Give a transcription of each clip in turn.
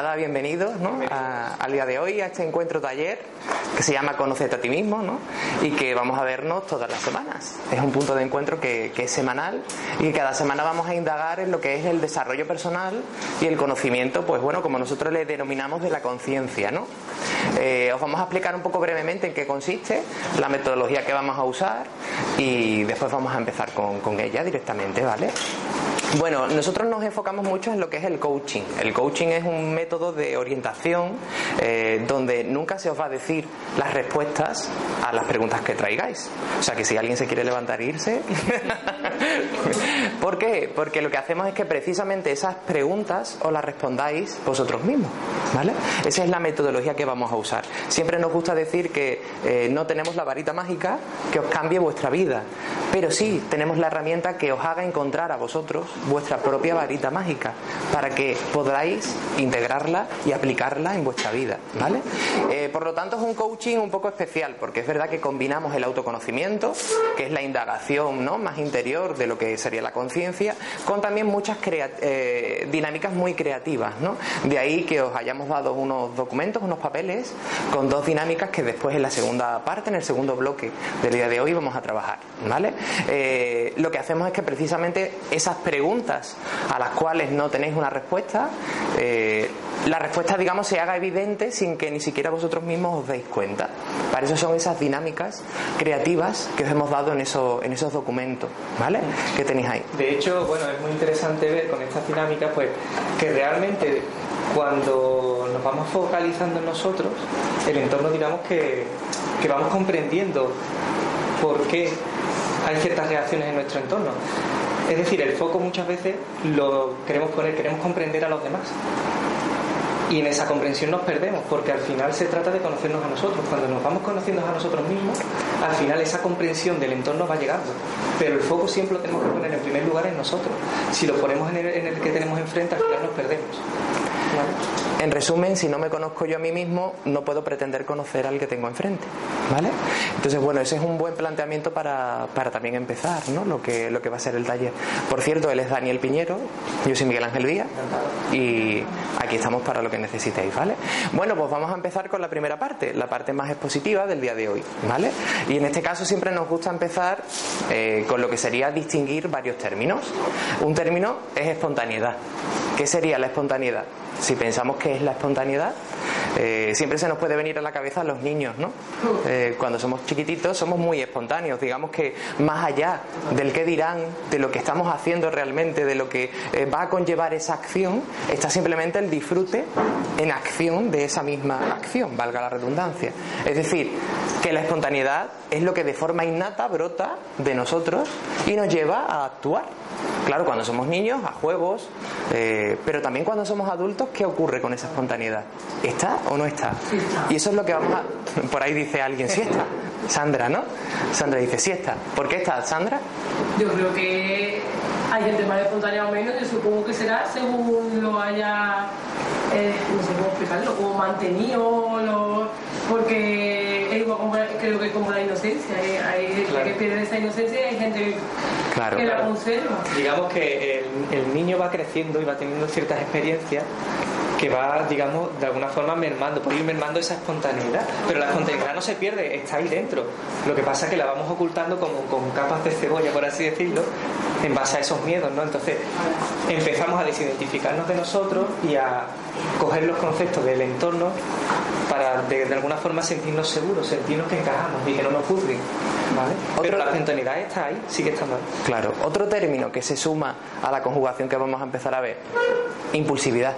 Nada, bienvenidos al día de hoy, a este encuentro taller que se llama Conocete a ti mismo ¿no? y que vamos a vernos todas las semanas. Es un punto de encuentro que, es semanal y que cada semana vamos a indagar en lo que es el desarrollo personal y el conocimiento, pues bueno, como nosotros le denominamos de la conciencia. ¿no? Eh, os vamos a explicar un poco brevemente en qué consiste, la metodología que vamos a usar y después vamos a empezar con, con ella directamente, ¿vale? Bueno, nosotros nos enfocamos mucho en lo que es el coaching. El coaching es un método de orientación eh, donde nunca se os va a decir las respuestas a las preguntas que traigáis. O sea que si alguien se quiere levantar e irse. ¿Por qué? Porque lo que hacemos es que precisamente esas preguntas os las respondáis vosotros mismos. ¿Vale? Esa es la metodología que vamos a usar. Siempre nos gusta decir que eh, no tenemos la varita mágica que os cambie vuestra vida, pero sí tenemos la herramienta que os haga encontrar a vosotros vuestra propia varita mágica para que podáis integrarla y aplicarla en vuestra vida, ¿vale? Eh, por lo tanto es un coaching un poco especial porque es verdad que combinamos el autoconocimiento, que es la indagación ¿no? más interior de lo que sería la conciencia, con también muchas eh, dinámicas muy creativas, ¿no? De ahí que os hayamos dado unos documentos, unos papeles con dos dinámicas que después en la segunda parte, en el segundo bloque del día de hoy vamos a trabajar, ¿vale? Eh, lo que hacemos es que precisamente esas preguntas preguntas a las cuales no tenéis una respuesta, eh, la respuesta, digamos, se haga evidente sin que ni siquiera vosotros mismos os deis cuenta. Para eso son esas dinámicas creativas que os hemos dado en, eso, en esos documentos, ¿vale? Que tenéis ahí. De hecho, bueno, es muy interesante ver con estas dinámicas, pues, que realmente cuando nos vamos focalizando en nosotros, el entorno, digamos, que, que vamos comprendiendo por qué hay ciertas reacciones en nuestro entorno. Es decir, el foco muchas veces lo queremos poner, queremos comprender a los demás. Y en esa comprensión nos perdemos, porque al final se trata de conocernos a nosotros. Cuando nos vamos conociendo a nosotros mismos, al final esa comprensión del entorno va llegando. Pero el foco siempre lo tenemos que poner en primer lugar en nosotros. Si lo ponemos en el, en el que tenemos enfrente, al final nos perdemos. En resumen, si no me conozco yo a mí mismo, no puedo pretender conocer al que tengo enfrente. ¿Vale? Entonces, bueno, ese es un buen planteamiento para, también empezar, ¿no? Lo que, lo que va a ser el taller. Por cierto, él es Daniel Piñero, yo soy Miguel Ángel Díaz y aquí estamos para lo que necesitéis, ¿vale? Bueno, pues vamos a empezar con la primera parte, la parte más expositiva del día de hoy, ¿vale? Y en este caso siempre nos gusta empezar eh, con lo que sería distinguir varios términos. Un término es espontaneidad. ¿Qué sería la espontaneidad? Si pensamos que es la espontaneidad, eh, siempre se nos puede venir a la cabeza a los niños, ¿no? Eh, cuando somos chiquititos somos muy espontáneos, digamos que más allá del que dirán, de lo que estamos haciendo realmente, de lo que eh, va a conllevar esa acción, está simplemente el disfrute en acción de esa misma acción, valga la redundancia. Es decir, que la espontaneidad es lo que de forma innata brota de nosotros y nos lleva a actuar. Claro, cuando somos niños, a juegos, pero también cuando somos adultos, ¿qué ocurre con esa espontaneidad? ¿Está o no está? Y eso es lo que vamos a... Por ahí dice alguien, sí está. Sandra, ¿no? Sandra dice, sí está. ¿Por qué está, Sandra? Yo creo que hay gente más espontánea o menos, yo supongo que será según lo haya, eh, no sé cómo explicarlo, como mantenido, lo, porque igual como, creo que como la inocencia, ¿eh? hay gente que pierde esa inocencia y hay gente que la conserva. Digamos que el, el niño va creciendo y va teniendo ciertas experiencias que va, digamos, de alguna forma mermando, por ir mermando esa espontaneidad. Pero la espontaneidad no se pierde, está ahí dentro. Lo que pasa es que la vamos ocultando como con capas de cebolla, por así decirlo, en base a esos miedos, ¿no? Entonces empezamos a desidentificarnos de nosotros y a coger los conceptos del entorno para de, alguna forma sentirnos seguros, sentirnos que encajamos y que no nos juzguen. ¿Vale? Pero la espontaneidad está ahí, que está mal. Claro, otro término que se suma a la conjugación que vamos a empezar a ver, impulsividad.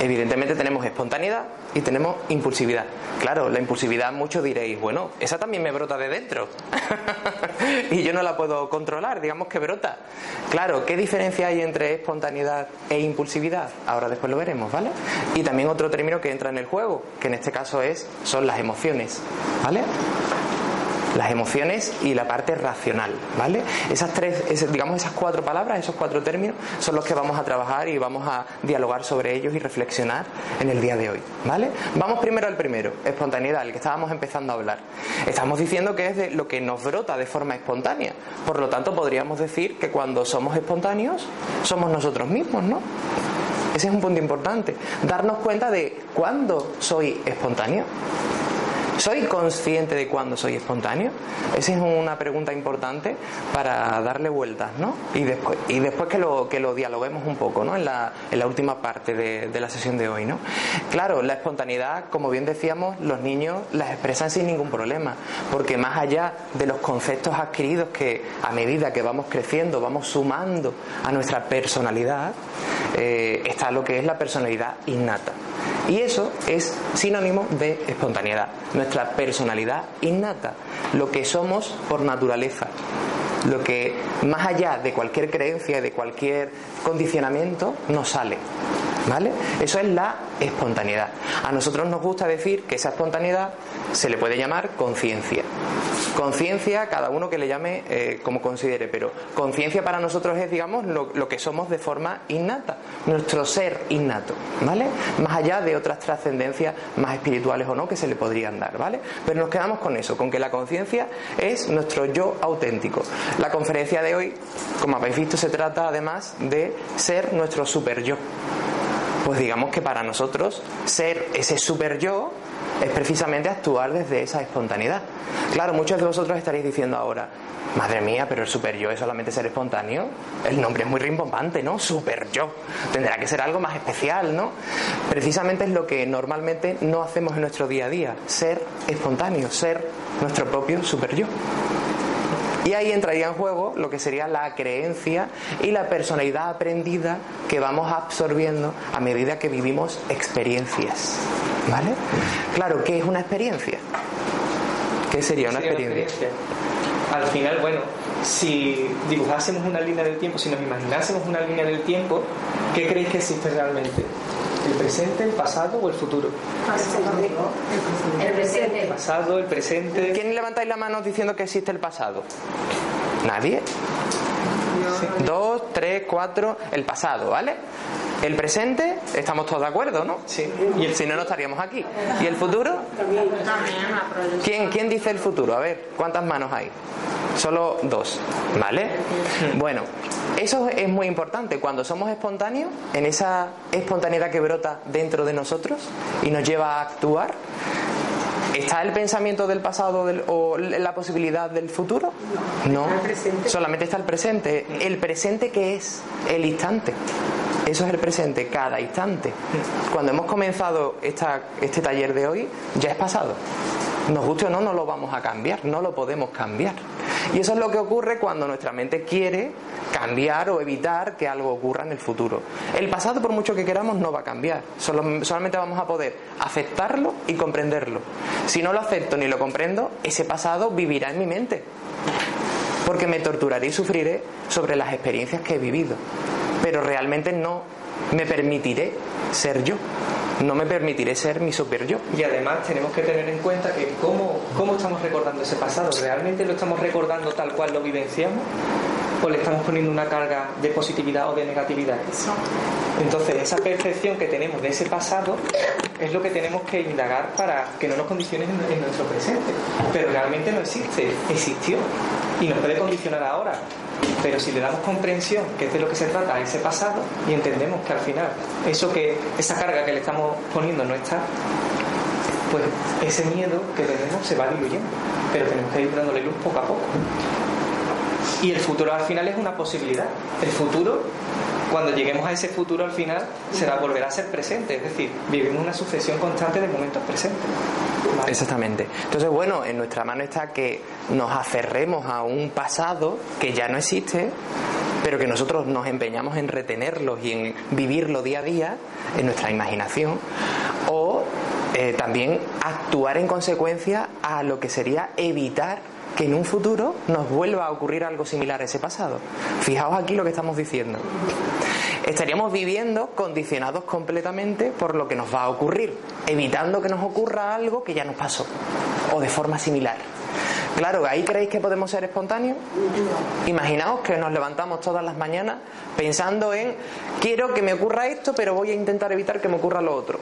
Evidentemente tenemos espontaneidad y tenemos impulsividad. Claro, la impulsividad muchos diréis, bueno, esa también me brota de dentro y yo no la puedo controlar, digamos que brota. Claro, ¿qué diferencia hay entre espontaneidad e impulsividad? Ahora después lo veremos, ¿vale? Y también otro término que entra en el juego, que en este caso es son las emociones, ¿vale? Las emociones y la parte racional, ¿vale? Esas tres, digamos esas cuatro palabras, esos cuatro términos son los que vamos a trabajar y vamos a dialogar sobre ellos y reflexionar en el día de hoy, ¿vale? Vamos primero al primero, espontaneidad, el que estábamos empezando a hablar. Estamos diciendo que es de lo que nos brota de forma espontánea. Por lo tanto, podríamos decir que cuando somos espontáneos somos nosotros mismos, ¿no? Ese es un punto importante. Darnos cuenta de cuándo soy espontáneo. ¿Soy consciente de cuándo soy espontáneo? Esa es una pregunta importante para darle vueltas, ¿no? Y después, y después que, lo, que lo dialoguemos un poco, ¿no? En la, en la última parte de, la sesión de hoy, ¿no? Claro, la espontaneidad, como bien decíamos, los niños las expresan sin ningún problema, porque más allá de los conceptos adquiridos que a medida que vamos creciendo, vamos sumando a nuestra personalidad, eh, está lo que es la personalidad innata. Y eso es sinónimo de espontaneidad, nuestra personalidad innata, lo que somos por naturaleza, lo que más allá de cualquier creencia, de cualquier condicionamiento, nos sale. ¿Vale? Eso es la espontaneidad. A nosotros nos gusta decir que esa espontaneidad se le puede llamar conciencia. Conciencia, cada uno que le llame eh, como considere, pero conciencia para nosotros es, digamos, lo, lo, que somos de forma innata, nuestro ser innato, ¿vale? Más allá de otras trascendencias más espirituales o no que se le podrían dar, ¿vale? Pero nos quedamos con eso, con que la conciencia es nuestro yo auténtico. La conferencia de hoy, como habéis visto, se trata además de ser nuestro super yo. Pues digamos que para nosotros ser ese super yo es precisamente actuar desde esa espontaneidad. Claro, muchos de vosotros estaréis diciendo ahora, madre mía, pero el super yo es solamente ser espontáneo. El nombre es muy rimbombante, ¿no? Super yo. Tendrá que ser algo más especial, ¿no? Precisamente es lo que normalmente no hacemos en nuestro día a día, ser espontáneo, ser nuestro propio super yo. Y ahí entraría en juego lo que sería la creencia y la personalidad aprendida que vamos absorbiendo a medida que vivimos experiencias. ¿Vale? Claro, ¿qué es una experiencia? ¿Qué sería una experiencia? Al final, bueno, si dibujásemos una línea del tiempo, si nos imaginásemos una línea del tiempo, ¿qué creéis que existe realmente? ¿El presente, el pasado o el futuro? El presente. El pasado, el presente. ¿Quién levantáis la mano diciendo que existe el pasado? ¿Nadie? Dos, tres, cuatro, el pasado, ¿vale? El presente, estamos todos de acuerdo, ¿no? Sí. Y el, si no, no estaríamos aquí. ¿Y el futuro? ¿Quién, ¿Quién dice el futuro? A ver, ¿cuántas manos hay? Solo dos, ¿vale? Bueno, eso es muy importante. Cuando somos espontáneos, en esa espontaneidad que brota dentro de nosotros y nos lleva a actuar, ¿Está el pensamiento del pasado del, o la posibilidad del futuro? No, solamente está el presente. El presente que es el instante. Eso es el presente, cada instante. Cuando hemos comenzado esta, este taller de hoy, ya es pasado. Nos guste o no, no lo vamos a cambiar, no lo podemos cambiar. Y eso es lo que ocurre cuando nuestra mente quiere cambiar o evitar que algo ocurra en el futuro. El pasado, por mucho que queramos, no va a cambiar. Solo, solamente vamos a poder aceptarlo y comprenderlo. Si no lo acepto ni lo comprendo, ese pasado vivirá en mi mente. Porque me torturaré y sufriré sobre las experiencias que he vivido. Pero realmente no me permitiré ser yo no me permitiré ser mi super yo. Y además tenemos que tener en cuenta que cómo, cómo estamos recordando ese pasado. ¿Realmente lo estamos recordando tal cual lo vivenciamos? ¿O le estamos poniendo una carga de positividad o de negatividad? Entonces, esa percepción que tenemos de ese pasado es lo que tenemos que indagar para que no nos condicione en, en nuestro presente. Pero realmente no existe, existió y nos puede condicionar ahora. Pero si le damos comprensión, que es de lo que se trata, a ese pasado, y entendemos que al final eso que, esa carga que le estamos poniendo no está, pues ese miedo que tenemos se va diluyendo. Pero tenemos que ir dándole luz poco a poco. Y el futuro al final es una posibilidad. El futuro, cuando lleguemos a ese futuro al final, será volver a ser presente. Es decir, vivimos una sucesión constante de momentos presentes. Exactamente. Entonces, bueno, en nuestra mano está que nos aferremos a un pasado que ya no existe, pero que nosotros nos empeñamos en retenerlos y en vivirlo día a día en nuestra imaginación, o eh, también actuar en consecuencia a lo que sería evitar que en un futuro nos vuelva a ocurrir algo similar a ese pasado. Fijaos aquí lo que estamos diciendo. Estaríamos viviendo condicionados completamente por lo que nos va a ocurrir, evitando que nos ocurra algo que ya nos pasó, o de forma similar. Claro, ¿ahí creéis que podemos ser espontáneos? Imaginaos que nos levantamos todas las mañanas pensando en quiero que me ocurra esto, pero voy a intentar evitar que me ocurra lo otro.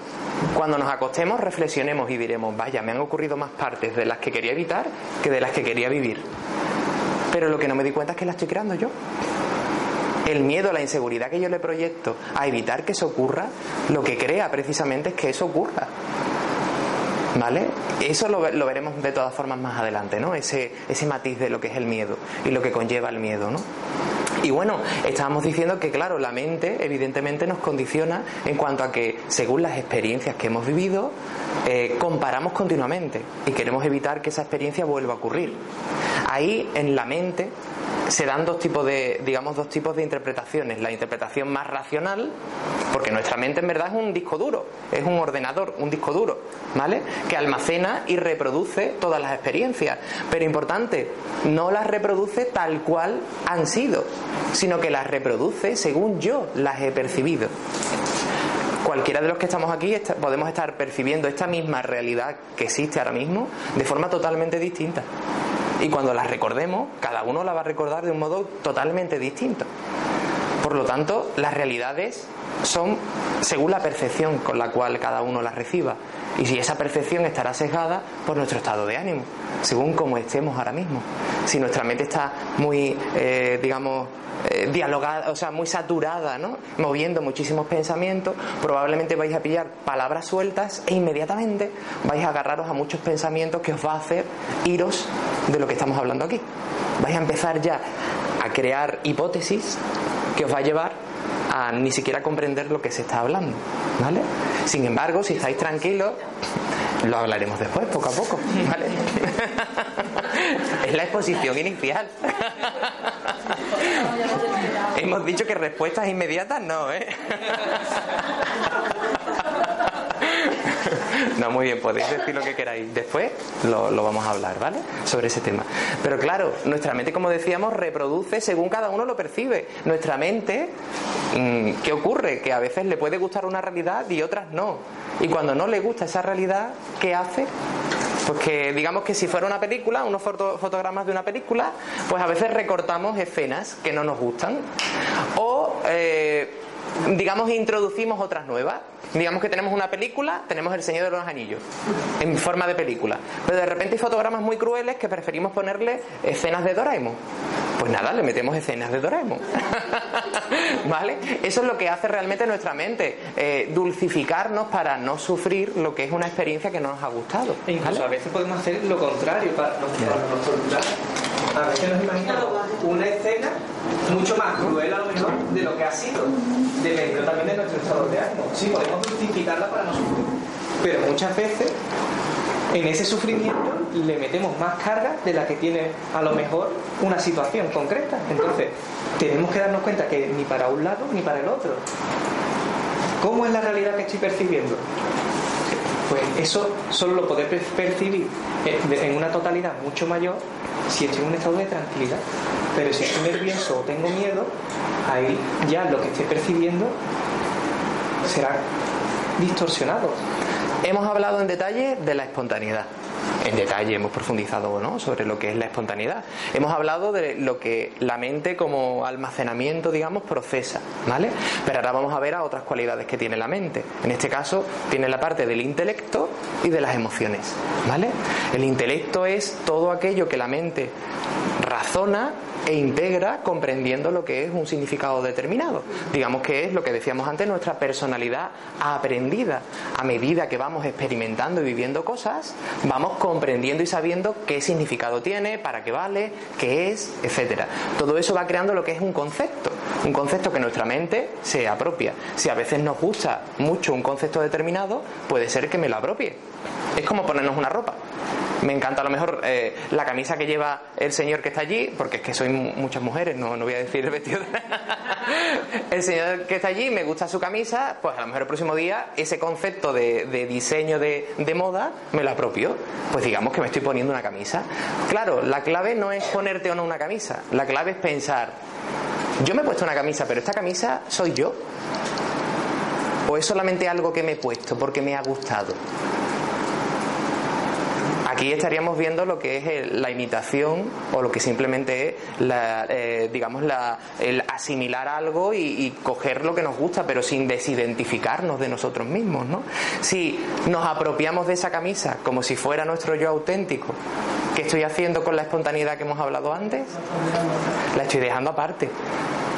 Cuando nos acostemos, reflexionemos y diremos, vaya, me han ocurrido más partes de las que quería evitar que de las que quería vivir. Pero lo que no me di cuenta es que las estoy creando yo. el miedo, la inseguridad que yo le proyecto a evitar que eso ocurra, lo que crea precisamente es que eso ocurra. ¿Vale? Eso lo, lo, veremos de todas formas más adelante, ¿no? Ese, ese matiz de lo que es el miedo y lo que conlleva el miedo, ¿no? Y bueno, estábamos diciendo que, claro, la mente evidentemente nos condiciona en cuanto a que, según las experiencias que hemos vivido, eh, comparamos continuamente y queremos evitar que esa experiencia vuelva a ocurrir. Ahí, en la mente, se dan dos tipos de, digamos, dos tipos de interpretaciones. La interpretación más racional, porque nuestra mente en verdad es un disco duro, es un ordenador, un disco duro, ¿vale? Que almacena y reproduce todas las experiencias. Pero importante, no las reproduce tal cual han sido, sino que las reproduce según yo las he percibido cualquiera de los que estamos aquí podemos estar percibiendo esta misma realidad que existe ahora mismo de forma totalmente distinta. Y cuando las recordemos, cada uno la va a recordar de un modo totalmente distinto. Por lo tanto, las realidades son según la percepción con la cual cada uno las reciba. Y si esa percepción estará sesgada por nuestro estado de ánimo, según como estemos ahora mismo. Si nuestra mente está muy, eh, digamos, eh, dialogada, o sea, muy saturada, ¿no? Moviendo muchísimos pensamientos, probablemente vais a pillar palabras sueltas e inmediatamente vais a agarraros a muchos pensamientos que os va a hacer iros de lo que estamos hablando aquí. Vais a empezar ya a crear hipótesis que os va a llevar a ni siquiera comprender lo que se está hablando, ¿vale? Sin embargo, si estáis tranquilos, lo hablaremos después, poco a poco, ¿vale? es la exposición inicial. Hemos dicho que respuestas inmediatas no, ¿eh? No, muy bien, podéis decir lo que queráis. Después lo, lo, vamos a hablar, ¿vale? Sobre ese tema. Pero claro, nuestra mente, como decíamos, reproduce según cada uno lo percibe. Nuestra mente, mm, ¿qué ocurre? Que a veces le puede gustar una realidad y otras no. Y cuando no le gusta esa realidad, ¿qué hace? Pues que digamos que si fuera una película, unos fotogramas de una película, pues a veces recortamos escenas que no nos gustan. O eh, digamos introducimos otras nuevas. Digamos que tenemos una película, tenemos El Señor de los Anillos, en forma de película. Pero de repente hay fotogramas muy crueles que preferimos ponerle escenas de Doraemon. Pues nada, le metemos escenas de Doraemon. ¿Vale? Eso es lo que hace realmente nuestra mente, eh, dulcificarnos para no sufrir lo que es una experiencia que no nos ha gustado. E incluso a veces podemos hacer lo contrario para, para A veces nos imaginamos una escena mucho más cruel a lo mejor de lo que ha sido, dependiendo también de nuestro estado de ánimo. Sí, podemos justificarla para no sufrir, pero muchas veces en ese sufrimiento le metemos más carga de la que tiene a lo mejor una situación concreta. Entonces, tenemos que darnos cuenta que ni para un lado ni para el otro. ¿Cómo es la realidad que estoy percibiendo? Pues eso solo lo podré percibir en una totalidad mucho mayor si estoy en un estado de tranquilidad. Pero si estoy nervioso o tengo miedo, ahí ya lo que estoy percibiendo será distorsionado. Hemos hablado en detalle de la espontaneidad. En detalle hemos profundizado ¿no? sobre lo que es la espontaneidad. Hemos hablado de lo que la mente como almacenamiento, digamos, procesa, ¿vale? Pero ahora vamos a ver a otras cualidades que tiene la mente. En este caso, tiene la parte del intelecto y de las emociones, ¿vale? El intelecto es todo aquello que la mente razona e integra comprendiendo lo que es un significado determinado. Digamos que es lo que decíamos antes, nuestra personalidad aprendida. A medida que vamos experimentando y viviendo cosas, vamos comprendiendo y sabiendo qué significado tiene, para qué vale, qué es, etcétera. Todo eso va creando lo que es un concepto, un concepto que nuestra mente se apropia. Si a veces nos gusta mucho un concepto determinado, puede ser que me lo apropie. Es como ponernos una ropa me encanta a lo mejor eh, la camisa que lleva el señor que está allí, porque es que soy muchas mujeres, no, no voy a decir el vestido. el señor que está allí, me gusta su camisa, pues a lo mejor el próximo día ese concepto de, diseño de, de, moda me lo apropio. Pues digamos que me estoy poniendo una camisa. Claro, la clave no es ponerte o no una camisa, la clave es pensar, yo me he puesto una camisa, pero esta camisa soy yo. ¿O es solamente algo que me he puesto porque me ha gustado? Aquí estaríamos viendo lo que es la imitación o lo que simplemente es, la, eh, digamos, la, el asimilar algo y, coger lo que nos gusta, pero sin desidentificarnos de nosotros mismos, ¿no? Si nos apropiamos de esa camisa como si fuera nuestro yo auténtico, ¿qué estoy haciendo con la espontaneidad que hemos hablado antes? La estoy dejando aparte.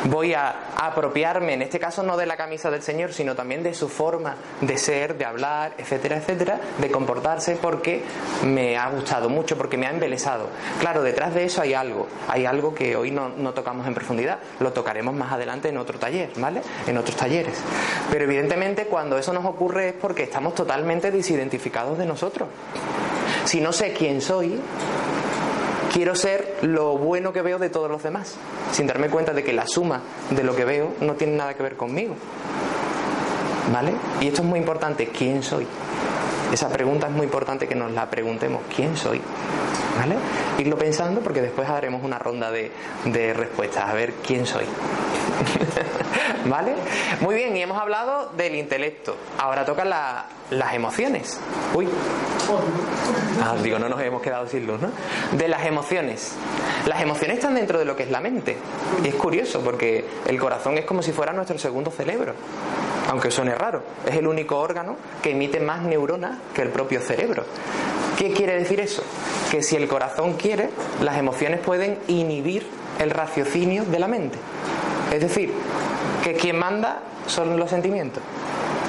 Voy a apropiarme, en este caso no de la camisa del Señor, sino también de su forma de ser, de hablar, etcétera, etcétera, de comportarse porque me ha gustado mucho, porque me ha embelesado. Claro, detrás de eso hay algo, hay algo que hoy no, tocamos en profundidad, lo tocaremos más adelante en otro taller, ¿vale? En otros talleres. Pero evidentemente cuando eso nos ocurre es porque estamos totalmente desidentificados de nosotros. Si no sé quién soy, quiero ser lo bueno que veo de todos los demás, sin darme cuenta de que la suma de lo que veo no tiene nada que ver conmigo. ¿Vale? Y esto es muy importante, ¿quién soy? Esa pregunta es muy importante que nos la preguntemos, ¿quién soy? ¿Vale? Irlo pensando porque después haremos una ronda de, de respuestas, a ver quién soy. ¿Vale? Muy bien, y hemos hablado del intelecto. Ahora tocan las emociones. Uy. Ah, digo, no nos hemos quedado sin luz, ¿no? De las emociones. Las emociones están dentro de lo que es la mente. Y es curioso porque el corazón es como si fuera nuestro segundo cerebro. Aunque suene raro. Es el único órgano que emite más neuronas que el propio cerebro. ¿Qué quiere decir eso? Que si el corazón quiere, las emociones pueden inhibir el raciocinio de la mente. Es decir, que quien manda son los sentimientos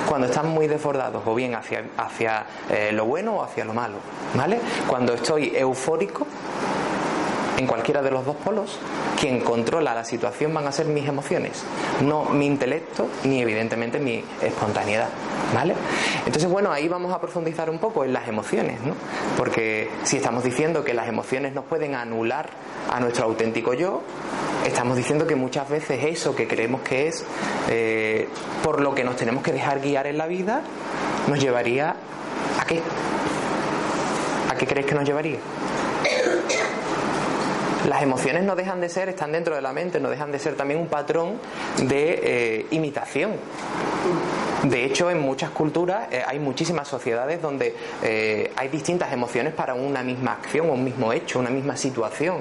cuando están muy desbordados, o bien hacia, hacia eh, lo bueno o hacia lo malo. ¿Vale? Cuando estoy eufórico, en cualquiera de los dos polos, quien controla la situación van a ser mis emociones, no mi intelecto ni evidentemente mi espontaneidad. ¿Vale? Entonces, bueno, ahí vamos a profundizar un poco en las emociones, ¿no? Porque si estamos diciendo que las emociones nos pueden anular a nuestro auténtico yo, estamos diciendo que muchas veces eso que creemos que es eh, por lo que nos tenemos que dejar guiar en la vida, nos llevaría a qué? ¿A qué crees que nos llevaría? Las emociones no dejan de ser, están dentro de la mente, no dejan de ser también un patrón de eh, imitación. De hecho, en muchas culturas eh, hay muchísimas sociedades donde eh, hay distintas emociones para una misma acción, un mismo hecho, una misma situación.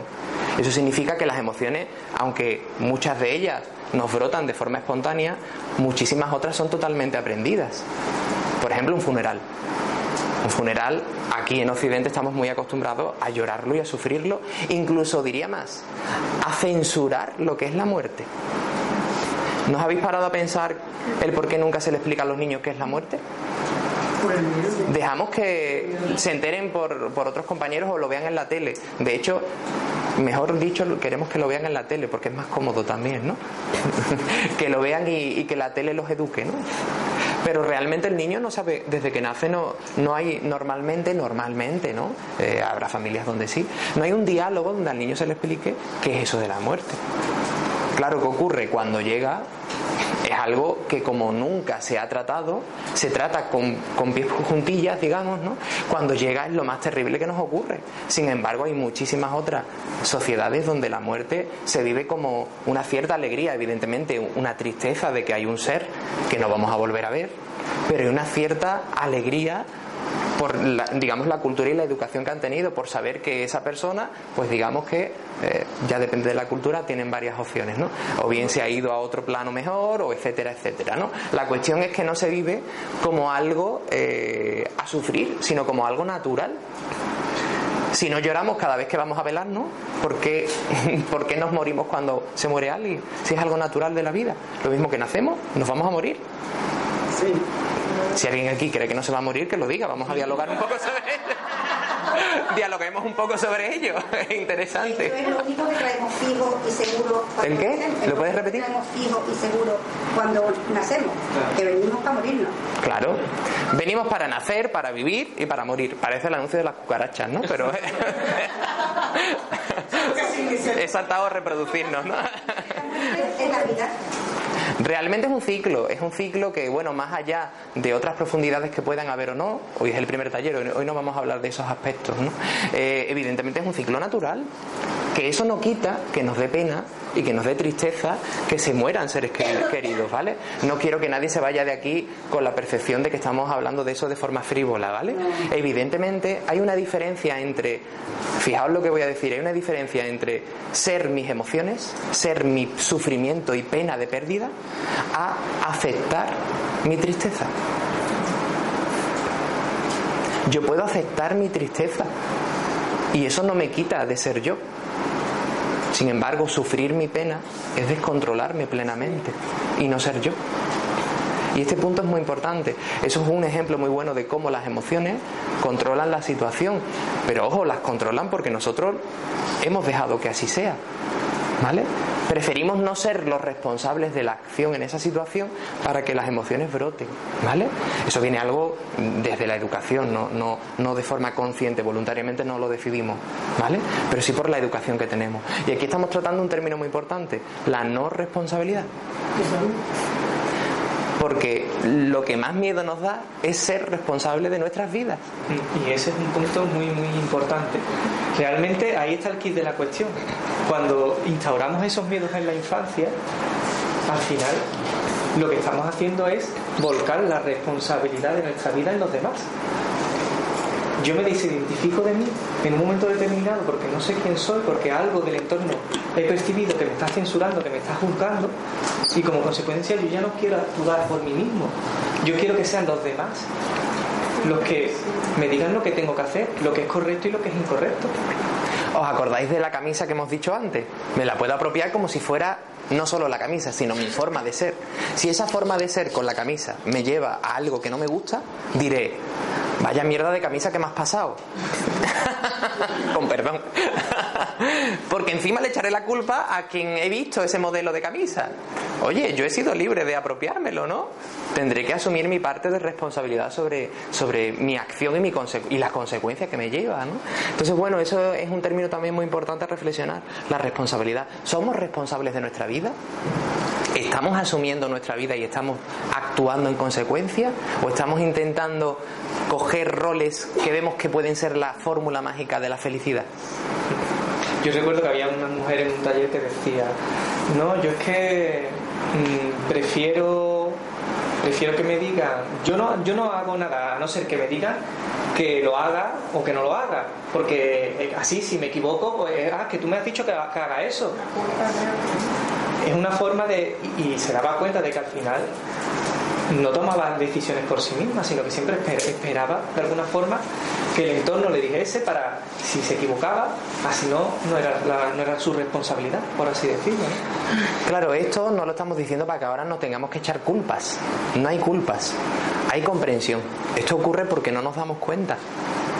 Eso significa que las emociones, aunque muchas de ellas nos brotan de forma espontánea, muchísimas otras son totalmente aprendidas. Por ejemplo, un funeral. Un funeral, aquí en Occidente estamos muy acostumbrados a llorarlo y a sufrirlo, incluso diría más, a censurar lo que es la muerte. ¿Nos habéis parado a pensar el por qué nunca se le explica a los niños qué es la muerte? Dejamos que se enteren por, por otros compañeros o lo vean en la tele. De hecho, mejor dicho, queremos que lo vean en la tele porque es más cómodo también, ¿no? que lo vean y, que la tele los eduque, ¿no? Pero realmente el niño no sabe, desde que nace no, no hay normalmente, normalmente, ¿no? Eh, habrá familias donde sí, no hay un diálogo donde al niño se le explique qué es eso de la muerte. Claro que ocurre cuando llega es algo que como nunca se ha tratado, se trata con, con pies juntillas, digamos, ¿no? Cuando llega es lo más terrible que nos ocurre. Sin embargo, hay muchísimas otras sociedades donde la muerte se vive como una cierta alegría, evidentemente una tristeza de que hay un ser que no vamos a volver a ver, pero hay una cierta alegría por la, digamos la cultura y la educación que han tenido por saber que esa persona pues digamos que eh, ya depende de la cultura tienen varias opciones no o bien se ha ido a otro plano mejor o etcétera etcétera no la cuestión es que no se vive como algo eh, a sufrir sino como algo natural si no lloramos cada vez que vamos a velarnos, ¿por qué, ¿por qué nos morimos cuando se muere alguien? Si es algo natural de la vida. Lo mismo que nacemos, nos vamos a morir. Sí. Si alguien aquí cree que no se va a morir, que lo diga. Vamos a dialogar un poco sobre ello. Dialoguemos un poco sobre ello. Es interesante. Eso es lo único que traemos fijo y seguro. ¿El qué? ¿Lo puedes repetir? traemos fijo y seguro cuando nacemos, que venimos para morirnos. Claro. Venimos para nacer, para vivir y para morir. Parece el anuncio de las cucarachas, ¿no? Pero. He saltado a reproducirnos, ¿no? Es la vida. Realmente es un ciclo, es un ciclo que, bueno, más allá de otras profundidades que puedan haber o no, hoy es el primer taller, hoy, no vamos a hablar de esos aspectos, ¿no? Eh, evidentemente es un ciclo natural, que eso no quita que nos dé pena y que nos dé tristeza que se mueran seres quer- queridos, ¿vale? No quiero que nadie se vaya de aquí con la percepción de que estamos hablando de eso de forma frívola, ¿vale? Evidentemente hay una diferencia entre, fijaos lo que voy a decir, hay una diferencia entre ser mis emociones, ser mi sufrimiento y pena de pérdida, a aceptar mi tristeza. Yo puedo aceptar mi tristeza y eso no me quita de ser yo. Sin embargo, sufrir mi pena es descontrolarme plenamente y no ser yo. Y este punto es muy importante. Eso es un ejemplo muy bueno de cómo las emociones controlan la situación. Pero ojo, las controlan porque nosotros hemos dejado que así sea. ¿Vale? Preferimos no ser los responsables de la acción en esa situación para que las emociones broten, ¿vale? Eso viene algo desde la educación, no, no, no de forma consciente, voluntariamente no lo decidimos, ¿vale? Pero sí por la educación que tenemos. Y aquí estamos tratando un término muy importante, la no responsabilidad porque lo que más miedo nos da es ser responsable de nuestras vidas. Y ese es un punto muy, muy importante. Realmente ahí está el kit de la cuestión. Cuando instauramos esos miedos en la infancia, al final lo que estamos haciendo es volcar la responsabilidad de nuestra vida en los demás yo me desidentifico de mí en un momento determinado porque no sé quién soy, porque algo del entorno he percibido que me está censurando, que me está juzgando, y como consecuencia yo ya no quiero actuar por mí mismo. Yo quiero que sean los demás los que me digan lo que tengo que hacer, lo que es correcto y lo que es incorrecto. ¿Os acordáis de la camisa que hemos dicho antes? Me la puedo apropiar como si fuera no solo la camisa, sino mi forma de ser. Si esa forma de ser con la camisa me lleva a algo que no me gusta, diré, vaya mierda de camisa que me has pasado. con perdón. Porque encima le echaré la culpa a quien he visto ese modelo de camisa. Oye, yo he sido libre de apropiármelo, ¿no? Tendré que asumir mi parte de responsabilidad sobre, sobre mi acción y, mi y las consecuencias que me lleva, ¿no? Entonces, bueno, eso es un término también muy importante a reflexionar, la responsabilidad. ¿Somos responsables de nuestra vida? ¿Estamos asumiendo nuestra vida y estamos actuando en consecuencia? ¿O estamos intentando coger roles que vemos que pueden ser la fórmula mágica de la felicidad? Yo recuerdo que había una mujer en un taller que decía, no, yo es que mm, prefiero prefiero que me digan, yo no, yo no hago nada, a no ser que me digan que lo haga o que no lo haga, porque eh, así si me equivoco, pues, ah, que tú me has dicho que, que haga eso. Es una forma de, y se daba cuenta de que al final no tomaba decisiones por sí misma, sino que siempre esperaba de alguna forma que el entorno le dijese para, si se equivocaba, así no, no era, no era su responsabilidad, por así decirlo. Claro, esto no lo estamos diciendo para que ahora no tengamos que echar culpas. No hay culpas, hay comprensión. Esto ocurre porque no nos damos cuenta.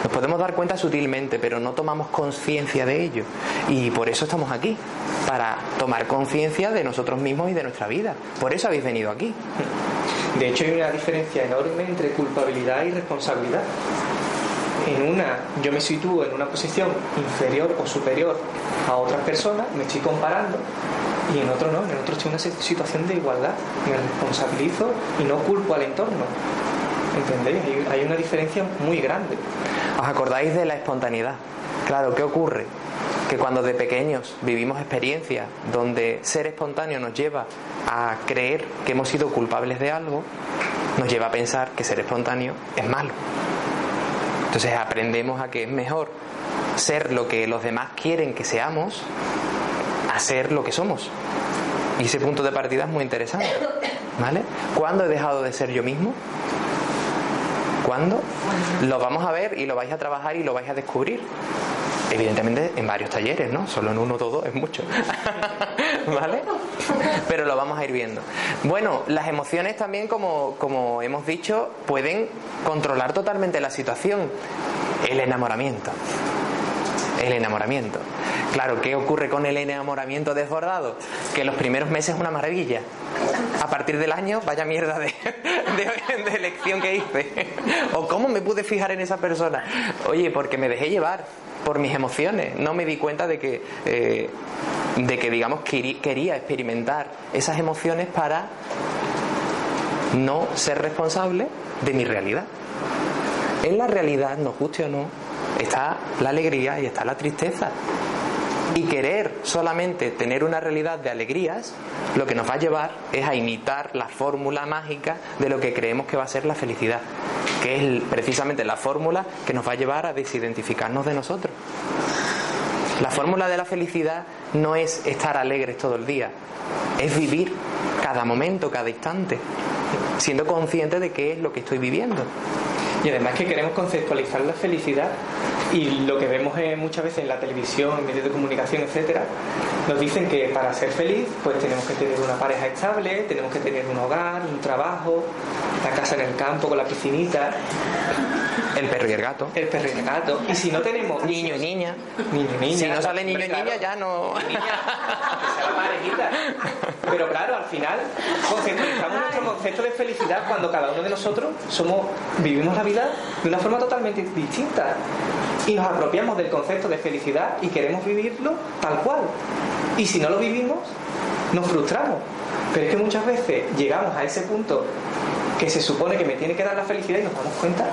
Nos podemos dar cuenta sutilmente, pero no tomamos conciencia de ello. Y por eso estamos aquí, para tomar conciencia de nosotros mismos y de nuestra vida. Por eso habéis venido aquí. De hecho, hay una diferencia enorme entre culpabilidad y responsabilidad. En una, yo me sitúo en una posición inferior o superior a otras personas, me estoy comparando, y en otro no, en otro estoy en una situación de igualdad. Me responsabilizo y no culpo al entorno. ¿Entendéis? Hay una diferencia muy grande. ¿Os acordáis de la espontaneidad? Claro, ¿qué ocurre? que cuando de pequeños vivimos experiencias donde ser espontáneo nos lleva a creer que hemos sido culpables de algo, nos lleva a pensar que ser espontáneo es malo. Entonces aprendemos a que es mejor ser lo que los demás quieren que seamos a ser lo que somos. Y ese punto de partida es muy interesante. ¿Vale? ¿Cuándo he dejado de ser yo mismo? ¿Cuándo? Lo vamos a ver y lo vais a trabajar y lo vais a descubrir. Evidentemente en varios talleres, ¿no? Solo en uno o dos es mucho. ¿Vale? Pero lo vamos a ir viendo. Bueno, las emociones también, como, como hemos dicho, pueden controlar totalmente la situación. El enamoramiento. El enamoramiento. Claro, ¿qué ocurre con el enamoramiento desbordado? Que los primeros meses es una maravilla. A partir del año, vaya mierda de, elección que hice. O cómo me pude fijar en esa persona. Oye, porque me dejé llevar por mis emociones. No me di cuenta de que, eh, de que digamos, quería experimentar esas emociones para no ser responsable de mi realidad. En la realidad, nos guste o no, está la alegría y está la tristeza. Y querer solamente tener una realidad de alegrías, lo que nos va a llevar es a imitar la fórmula mágica de lo que creemos que va a ser la felicidad, que es precisamente la fórmula que nos va a llevar a desidentificarnos de nosotros. La fórmula de la felicidad no es estar alegres todo el día, es vivir cada momento, cada instante, siendo consciente de qué es lo que estoy viviendo. Y además que queremos conceptualizar la felicidad y lo que vemos muchas veces en la televisión, en medios de comunicación, etcétera, nos dicen que para ser feliz pues tenemos que tener una pareja estable, tenemos que tener un hogar, un trabajo, la casa en el campo con la piscinita. El perro y el gato. El perro y el gato. Y si no tenemos... Niño y niña. Niño y niña. Si no sale niño y niña ya no... Pero claro, al final conceptualizamos nuestro concepto de felicidad cuando cada uno de nosotros somos vivimos la vida de una forma totalmente distinta y nos apropiamos del concepto de felicidad y queremos vivirlo tal cual. Y si no lo vivimos, nos frustramos. Pero es que muchas veces llegamos a ese punto que se supone que me tiene que dar la felicidad y nos damos cuenta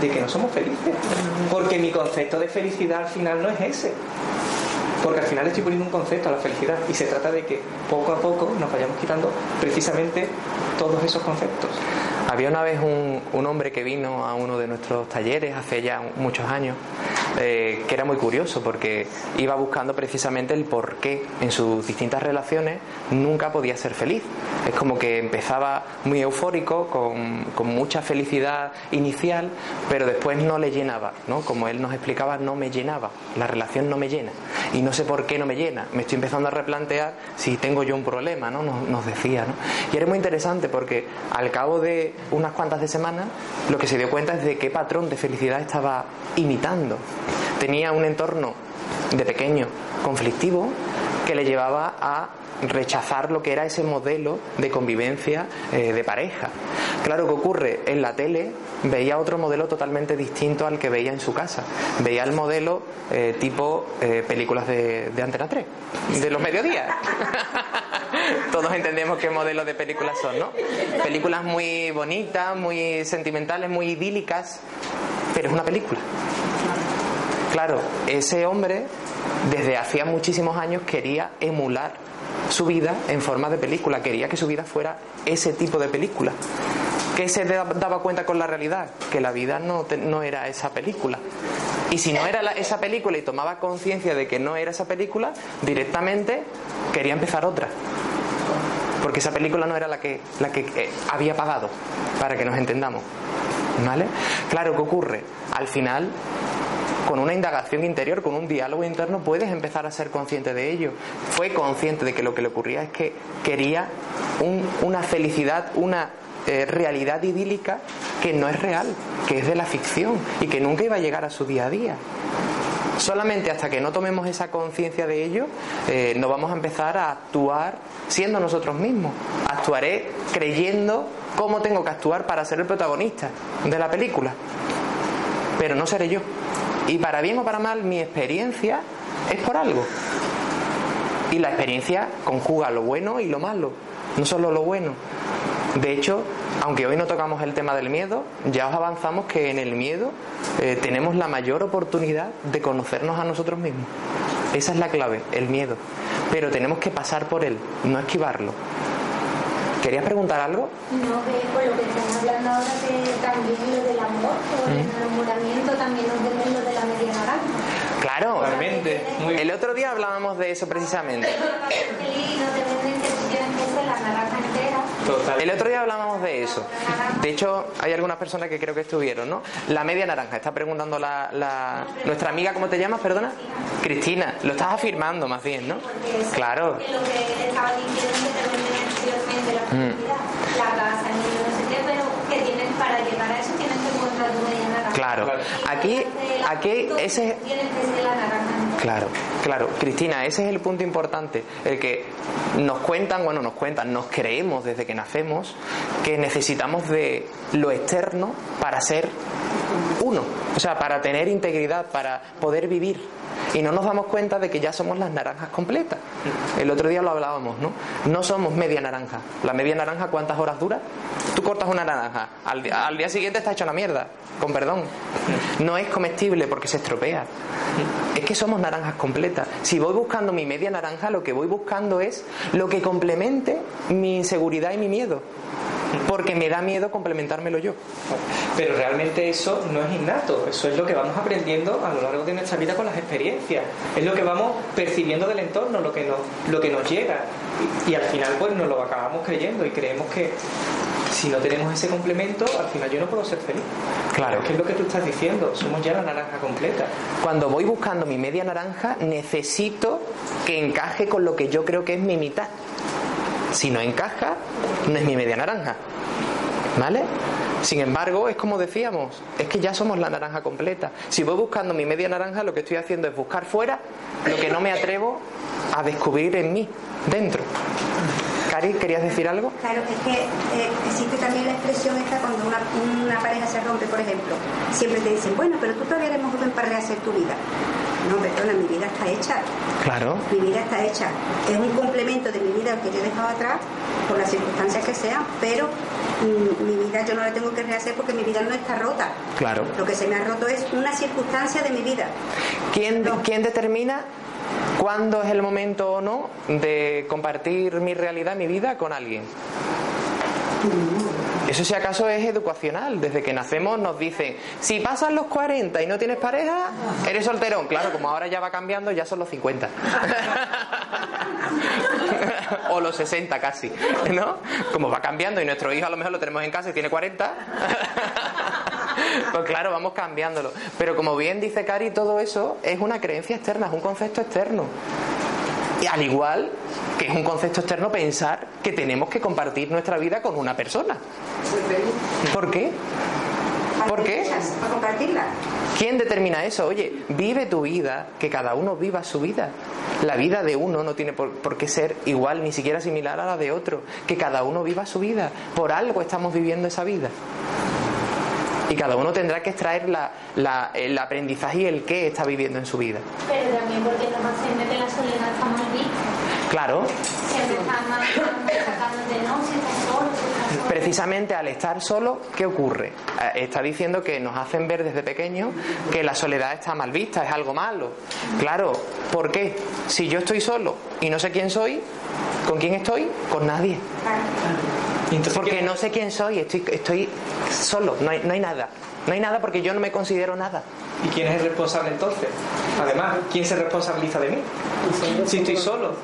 de que no somos felices. Porque mi concepto de felicidad al final no es ese. Porque al final estoy poniendo un concepto a la felicidad y se trata de que poco a poco nos vayamos quitando precisamente todos esos conceptos. Había una vez un, hombre que vino a uno de nuestros talleres hace ya muchos años, eh, que era muy curioso porque iba buscando precisamente el por qué en sus distintas relaciones nunca podía ser feliz. Es como que empezaba muy eufórico, con, con mucha felicidad inicial, pero después no le llenaba, ¿no? Como él nos explicaba, no me llenaba, la relación no me llena. Y no sé por qué no me llena. Me estoy empezando a replantear si tengo yo un problema, ¿no? Nos, nos decía, ¿no? Y era muy interesante porque al cabo de unas cuantas de semanas, lo que se dio cuenta es de qué patrón de felicidad estaba imitando. Tenía un entorno de pequeño conflictivo que le llevaba a rechazar lo que era ese modelo de convivencia eh, de pareja. Claro que ocurre en la tele, veía otro modelo totalmente distinto al que veía en su casa. Veía el modelo eh, tipo eh, películas de, de, Antena 3, de los mediodías. Todos entendemos qué modelo de películas son, ¿no? Películas muy bonitas, muy sentimentales, muy idílicas, pero es una película. Claro, ese hombre desde hacía muchísimos años quería emular su vida en forma de película, quería que su vida fuera ese tipo de película. ¿Qué se daba cuenta con la realidad? Que la vida no, no era esa película. Y si no era esa película y tomaba conciencia de que no era esa película, directamente quería empezar otra. Porque esa película no era la que, la que eh, había pagado, para que nos entendamos. ¿Vale? Claro, ¿qué ocurre? Al final con una indagación interior, con un diálogo interno, puedes empezar a ser consciente de ello. Fue consciente de que lo que le ocurría es que quería una felicidad, una eh, realidad idílica que no es real, que es de la ficción y que nunca iba a llegar a su día a día. Solamente hasta que no tomemos esa conciencia de ello, eh, no vamos a empezar a actuar siendo nosotros mismos. Actuaré creyendo cómo tengo que actuar para ser el protagonista de la película. Pero no seré yo. Y para bien o para mal, mi experiencia es por algo. Y la experiencia conjuga lo bueno y lo malo, no solo lo bueno. De hecho, aunque hoy no tocamos el tema del miedo, ya os avanzamos que en el miedo eh, tenemos la mayor oportunidad de conocernos a nosotros mismos. Esa es la clave, el miedo. Pero tenemos que pasar por él, no esquivarlo. ¿Querías preguntar algo? No, que por lo que estamos hablando ahora, que también lo del amor, o el enamoramiento, también nos venden lo de la media naranja. Claro. Muy el otro día hablábamos de eso precisamente. El otro día hablábamos de eso. De hecho, hay algunas personas que creo que estuvieron, ¿no? La media naranja. Está preguntando la, la... nuestra amiga, ¿cómo te llamas? Perdona. Cristina. Lo estás afirmando más bien, ¿no? Claro. Mm. la casa, el niño, no sé qué, pero que tienen, para llegar a eso tienen que encontrar una naranja. Claro, aquí, aquí ese... Claro, claro. Cristina, ese es el punto importante, el que nos cuentan, bueno, nos cuentan, nos creemos desde que nacemos que necesitamos de lo externo para ser uno, o sea, para tener integridad, para poder vivir. Y no nos damos cuenta de que ya somos las naranjas completas. El otro día lo hablábamos, ¿no? No somos media naranja. La media naranja, ¿cuántas horas dura? Tú cortas una naranja, al, al día siguiente está hecha una mierda, con perdón. No es comestible porque se estropea. Es que somos naranjas completas. Si voy buscando mi media naranja, lo que voy buscando es lo que complemente mi inseguridad y mi miedo porque me da miedo complementármelo yo. Pero realmente eso no es innato, eso es lo que vamos aprendiendo a lo largo de nuestra vida con las experiencias, es lo que vamos percibiendo del entorno, lo que nos, lo que nos llega y, al final pues nos lo acabamos creyendo y creemos que si no tenemos ese complemento, al final yo no puedo ser feliz. Claro. Que es lo que tú estás diciendo, somos ya la naranja completa. Cuando voy buscando mi media naranja, necesito que encaje con lo que yo creo que es mi mitad. Si no encaja, no es mi media naranja. ¿Vale? Sin embargo, es como decíamos, es que ya somos la naranja completa. Si voy buscando mi media naranja, lo que estoy haciendo es buscar fuera lo que no me atrevo a descubrir en mí, dentro. ¿Querías decir algo? Claro, es que eh, existe también la expresión esta cuando una, una pareja se rompe, por ejemplo. Siempre te dicen, bueno, pero tú todavía eres joven para rehacer tu vida. No, perdona, mi vida está hecha. Claro. Mi vida está hecha. Es un complemento de mi vida que yo he dejado atrás, por las circunstancias que sean, pero mm, mi vida yo no la tengo que rehacer porque mi vida no está rota. Claro. Lo que se me ha roto es una circunstancia de mi vida. ¿Quién, ¿Quién determina cuándo es el momento o no de compartir mi realidad, mi vida con alguien? Eso si acaso es educacional. Desde que nacemos nos dicen, si pasan los 40 y no tienes pareja, eres solterón. Claro, como ahora ya va cambiando, ya son los 50. o los 60 casi, ¿no? Como va cambiando y nuestro hijo a lo mejor lo tenemos en casa y tiene 40. pues claro, vamos cambiándolo. Pero como bien dice Cari, todo eso es una creencia externa, es un concepto externo. Y al igual que es un concepto externo pensar que tenemos que compartir nuestra vida con una persona. ¿Por qué? ¿Por qué? Para compartirla. ¿Quién determina eso? Oye, vive tu vida, que cada uno viva su vida. La vida de uno no tiene por, por, qué ser igual, ni siquiera similar a la de otro. Que cada uno viva su vida. Por algo estamos viviendo esa vida. Y cada uno tendrá que extraer la, la, el aprendizaje y el qué está viviendo en su vida. Pero también porque nos hacen que la soledad está. Claro. Siempre más, más sacándote, no, si estás solo, si estás solo. Precisamente al estar solo, ¿qué ocurre? Eh, Está diciendo que nos hacen ver desde pequeños que la soledad está mal vista, es algo malo. Claro, ¿por qué? Si yo estoy solo y no sé quién soy, ¿con quién estoy? Con nadie. Y entonces, Porque ¿qué- no sé quién soy, estoy, estoy solo, no hay, no hay nada. No hay nada porque yo no me considero nada. ¿Y quién es el responsable entonces? Además, ¿quién se responsabiliza de mí? Si estoy solo.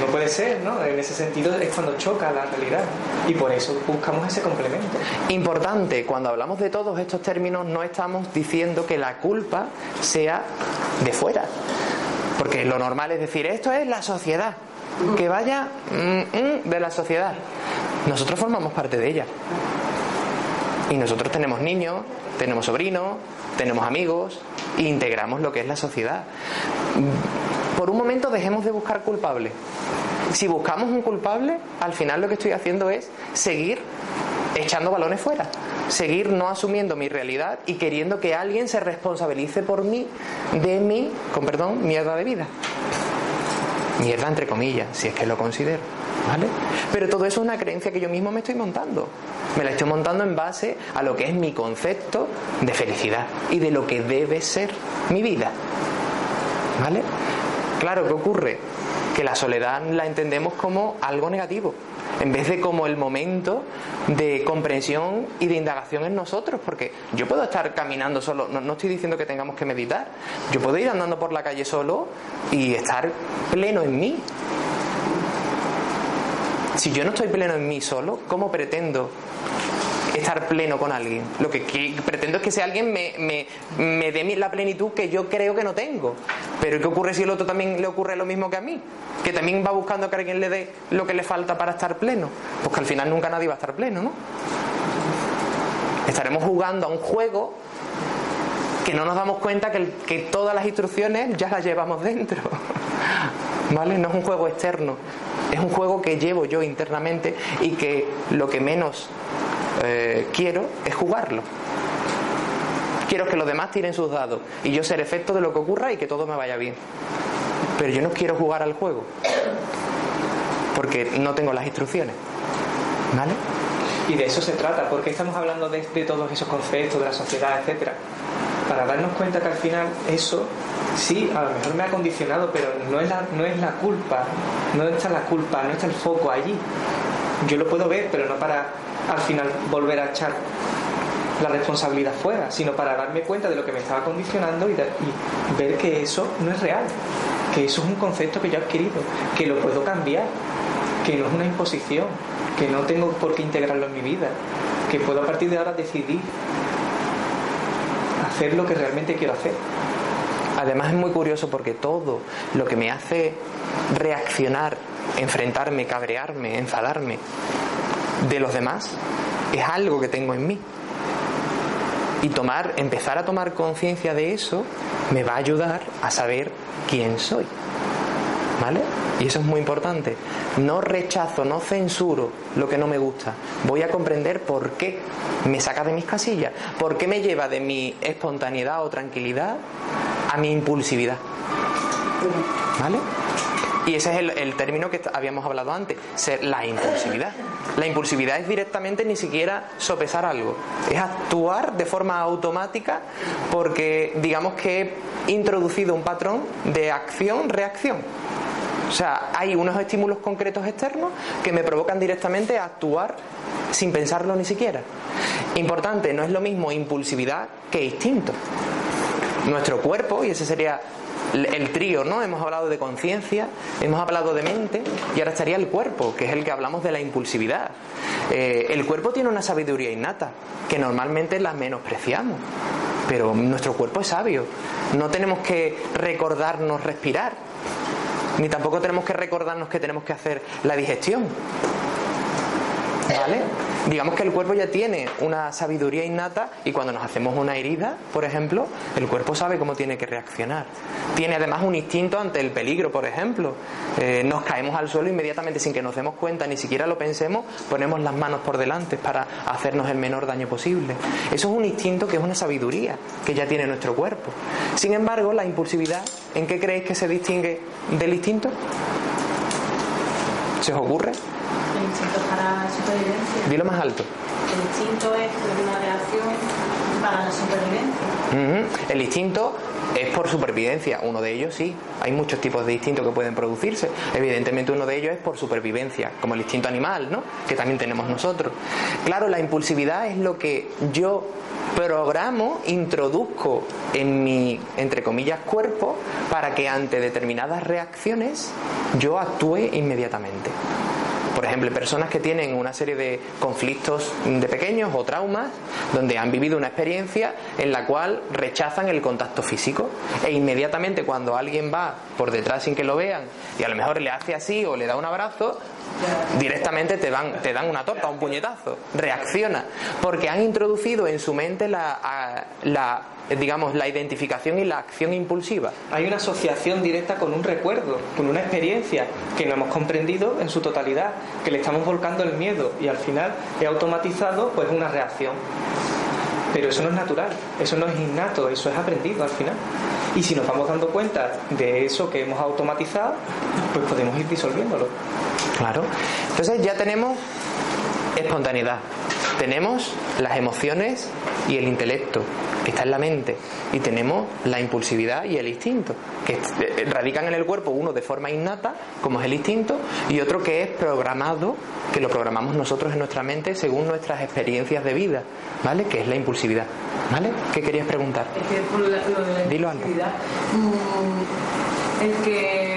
No puede ser, ¿no? En ese sentido es cuando choca la realidad. Y por eso buscamos ese complemento. Importante, cuando hablamos de todos estos términos no estamos diciendo que la culpa sea de fuera. Porque lo normal es decir, esto es la sociedad. Que vaya mm, mm, de la sociedad. Nosotros formamos parte de ella. Y nosotros tenemos niños, tenemos sobrinos, tenemos amigos e integramos lo que es la sociedad. Por un momento dejemos de buscar culpables. Si buscamos un culpable, al final lo que estoy haciendo es seguir echando balones fuera, seguir no asumiendo mi realidad y queriendo que alguien se responsabilice por mí de mi, con perdón, mierda de vida. Mierda entre comillas, si es que lo considero. ¿Vale? Pero todo eso es una creencia que yo mismo me estoy montando. Me la estoy montando en base a lo que es mi concepto de felicidad y de lo que debe ser mi vida. ¿Vale? Claro, ¿qué ocurre? Que la soledad la entendemos como algo negativo, en vez de como el momento de comprensión y de indagación en nosotros, porque yo puedo estar caminando solo, no, no estoy diciendo que tengamos que meditar, yo puedo ir andando por la calle solo y estar pleno en mí. Si yo no estoy pleno en mí solo, ¿cómo pretendo estar pleno con alguien. Lo que, pretendo es que ese alguien me, me, me dé la plenitud que yo creo que no tengo. Pero ¿qué ocurre si el otro también le ocurre lo mismo que a mí? Que también va buscando que alguien le dé lo que le falta para estar pleno. Pues que al final nunca nadie va a estar pleno, ¿no? Estaremos jugando a un juego que no nos damos cuenta que, que todas las instrucciones ya las llevamos dentro. ¿Vale? No es un juego externo, es un juego que llevo yo internamente y que lo que menos eh, quiero es jugarlo. Quiero que los demás tiren sus dados y yo ser efecto de lo que ocurra y que todo me vaya bien. Pero yo no quiero jugar al juego porque no tengo las instrucciones. ¿Vale? Y de eso se trata, porque estamos hablando de, de todos esos conceptos, de la sociedad, etcétera. Para darnos cuenta que al final eso, sí, a lo mejor me ha condicionado, pero no es la, no es la culpa, no está la culpa, no está el foco allí. Yo lo puedo ver, pero no para al final volver a echar la responsabilidad fuera, sino para darme cuenta de lo que me estaba condicionando y, y ver que eso no es real, que eso es un concepto que yo he adquirido, que lo puedo cambiar, que no es una imposición, que no tengo por qué integrarlo en mi vida, que puedo a partir de ahora decidir hacer lo que realmente quiero hacer. Además es muy curioso porque todo lo que me hace reaccionar, enfrentarme, cabrearme, enfadarme de los demás es algo que tengo en mí. Y tomar, empezar a tomar conciencia de eso me va a ayudar a saber quién soy. ¿Vale? Y eso es muy importante. No rechazo, no censuro lo que no me gusta. Voy a comprender por qué me saca de mis casillas, por qué me lleva de mi espontaneidad o tranquilidad a mi impulsividad. ¿Vale? Y ese es el, término que habíamos hablado antes, ser la impulsividad. La impulsividad es directamente ni siquiera sopesar algo, es actuar de forma automática porque digamos que he introducido un patrón de acción-reacción. O sea, hay unos estímulos concretos externos que me provocan directamente a actuar sin pensarlo ni siquiera. Importante, no es lo mismo impulsividad que instinto. Nuestro cuerpo, y ese sería el trío, ¿no? Hemos hablado de conciencia, hemos hablado de mente y ahora estaría el cuerpo, que es el que hablamos de la impulsividad. Eh, el cuerpo tiene una sabiduría innata que normalmente la menospreciamos, pero nuestro cuerpo es sabio. No tenemos que recordarnos respirar, ni tampoco tenemos que recordarnos que tenemos que hacer la digestión. ¿Vale? Digamos que el cuerpo ya tiene una sabiduría innata y cuando nos hacemos una herida, por ejemplo, el cuerpo sabe cómo tiene que reaccionar. Tiene además un instinto ante el peligro, por ejemplo. Eh, nos caemos al suelo inmediatamente sin que nos demos cuenta, ni siquiera lo pensemos, ponemos las manos por delante para hacernos el menor daño posible. Eso es un instinto que es una sabiduría que ya tiene nuestro cuerpo. Sin embargo, la impulsividad, ¿en qué creéis que se distingue del instinto? ¿Se os ocurre? El instinto para la supervivencia. Dilo más alto. El instinto es una reacción para la supervivencia. El instinto es por supervivencia, uno de ellos sí. Hay muchos tipos de instintos que pueden producirse. Evidentemente uno de ellos es por supervivencia, como el instinto animal, ¿no? Que también tenemos nosotros. Claro, la impulsividad es lo que yo programo, introduzco en mi, entre comillas, cuerpo para que ante determinadas reacciones yo actúe inmediatamente. Por ejemplo, personas que tienen una serie de conflictos de pequeños o traumas donde han vivido una experiencia en la cual rechazan el contacto físico. E inmediatamente cuando alguien va por detrás sin que lo vean y a lo mejor le hace así o le da un abrazo, directamente te dan, te dan una torta, un puñetazo, reacciona, porque han introducido en su mente la digamos, la identificación y la acción impulsiva. Hay una asociación directa con un recuerdo, con una experiencia que no hemos comprendido en su totalidad, que le estamos volcando el miedo y al final he automatizado pues una reacción. Pero eso no es natural, eso no es innato, eso es aprendido al final. Y si nos vamos dando cuenta de eso que hemos automatizado, pues podemos ir disolviéndolo. Claro. Entonces ya tenemos espontaneidad, tenemos las emociones y el intelecto, que está en la mente, y tenemos la impulsividad y el instinto, que radican en el cuerpo, uno de forma innata, como es el instinto, y otro que es programado, que lo programamos nosotros en nuestra mente según nuestras experiencias de vida, ¿vale? Que es la impulsividad, ¿vale? ¿Qué querías preguntar? Es que por lo de la Dilo impulsividad, mm, es que